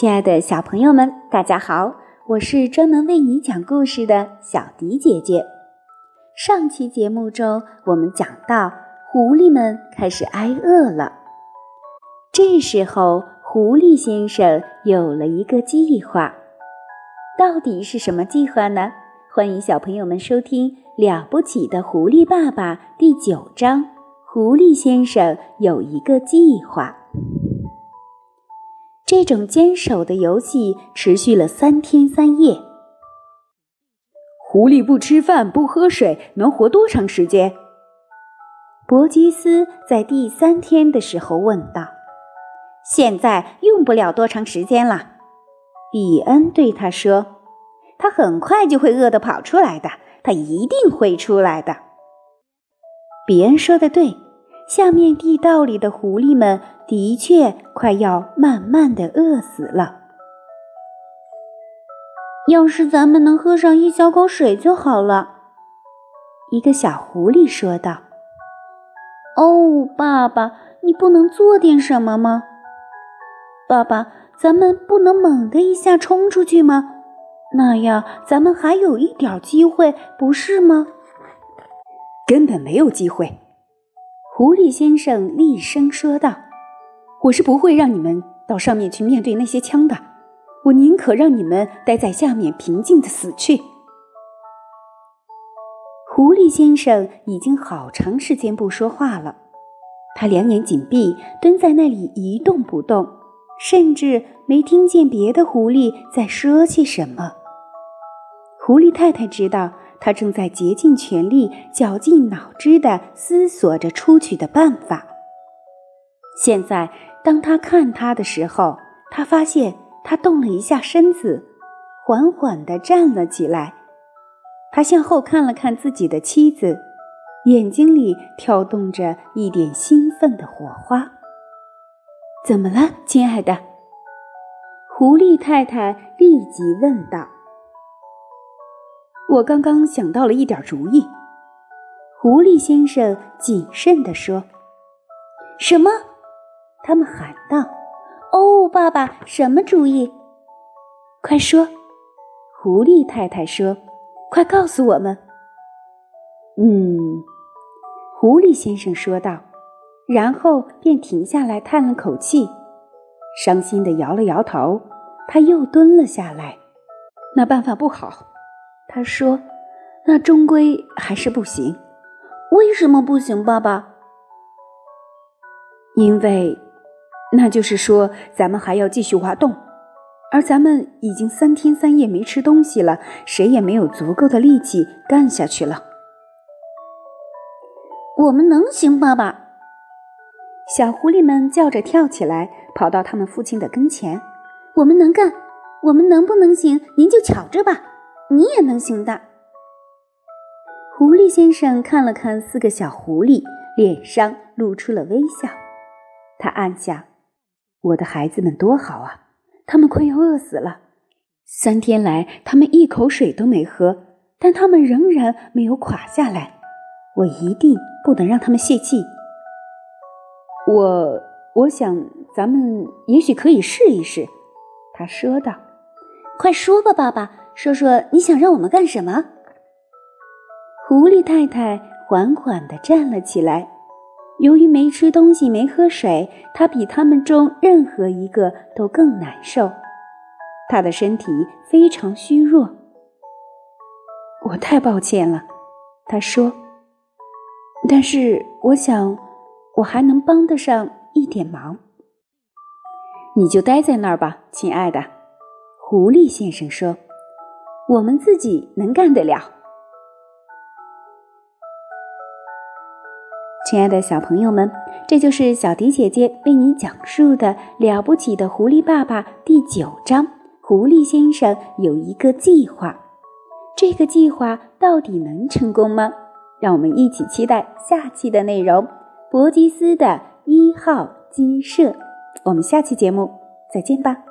亲爱的小朋友们，大家好！我是专门为你讲故事的小迪姐姐。上期节目中，我们讲到狐狸们开始挨饿了。这时候，狐狸先生有了一个计划。到底是什么计划呢？欢迎小朋友们收听《了不起的狐狸爸爸》第九章：狐狸先生有一个计划。这种坚守的游戏持续了三天三夜。狐狸不吃饭不喝水能活多长时间？伯吉斯在第三天的时候问道。现在用不了多长时间了，比恩对他说：“他很快就会饿得跑出来的，他一定会出来的。”比恩说的对。下面地道里的狐狸们的确快要慢慢的饿死了。要是咱们能喝上一小口水就好了，一个小狐狸说道。“哦，爸爸，你不能做点什么吗？爸爸，咱们不能猛的一下冲出去吗？那样咱们还有一点机会，不是吗？”根本没有机会。狐狸先生厉声说道：“我是不会让你们到上面去面对那些枪的，我宁可让你们待在下面平静的死去。”狐狸先生已经好长时间不说话了，他两眼紧闭，蹲在那里一动不动，甚至没听见别的狐狸在说些什么。狐狸太太知道。他正在竭尽全力、绞尽脑汁地思索着出去的办法。现在，当他看他的时候，他发现他动了一下身子，缓缓地站了起来。他向后看了看自己的妻子，眼睛里跳动着一点兴奋的火花。“怎么了，亲爱的？”狐狸太太立即问道。我刚刚想到了一点主意，狐狸先生谨慎地说：“什么？”他们喊道：“哦，爸爸，什么主意？快说！”狐狸太太说：“快告诉我们。”嗯，狐狸先生说道，然后便停下来叹了口气，伤心地摇了摇头。他又蹲了下来。那办法不好。他说：“那终归还是不行。为什么不行，爸爸？因为，那就是说，咱们还要继续挖洞，而咱们已经三天三夜没吃东西了，谁也没有足够的力气干下去了。我们能行，爸爸！”小狐狸们叫着跳起来，跑到他们父亲的跟前。“我们能干，我们能不能行？您就瞧着吧。”你也能行的。狐狸先生看了看四个小狐狸，脸上露出了微笑。他暗想：“我的孩子们多好啊！他们快要饿死了，三天来他们一口水都没喝，但他们仍然没有垮下来。我一定不能让他们泄气。我，我想咱们也许可以试一试。”他说道。“快说吧，爸爸。”说说你想让我们干什么？狐狸太太缓缓地站了起来。由于没吃东西、没喝水，她比他们中任何一个都更难受。她的身体非常虚弱。我太抱歉了，她说。但是我想，我还能帮得上一点忙。你就待在那儿吧，亲爱的。狐狸先生说。我们自己能干得了，亲爱的小朋友们，这就是小迪姐姐为你讲述的《了不起的狐狸爸爸》第九章。狐狸先生有一个计划，这个计划到底能成功吗？让我们一起期待下期的内容。伯吉斯的一号鸡舍，我们下期节目再见吧。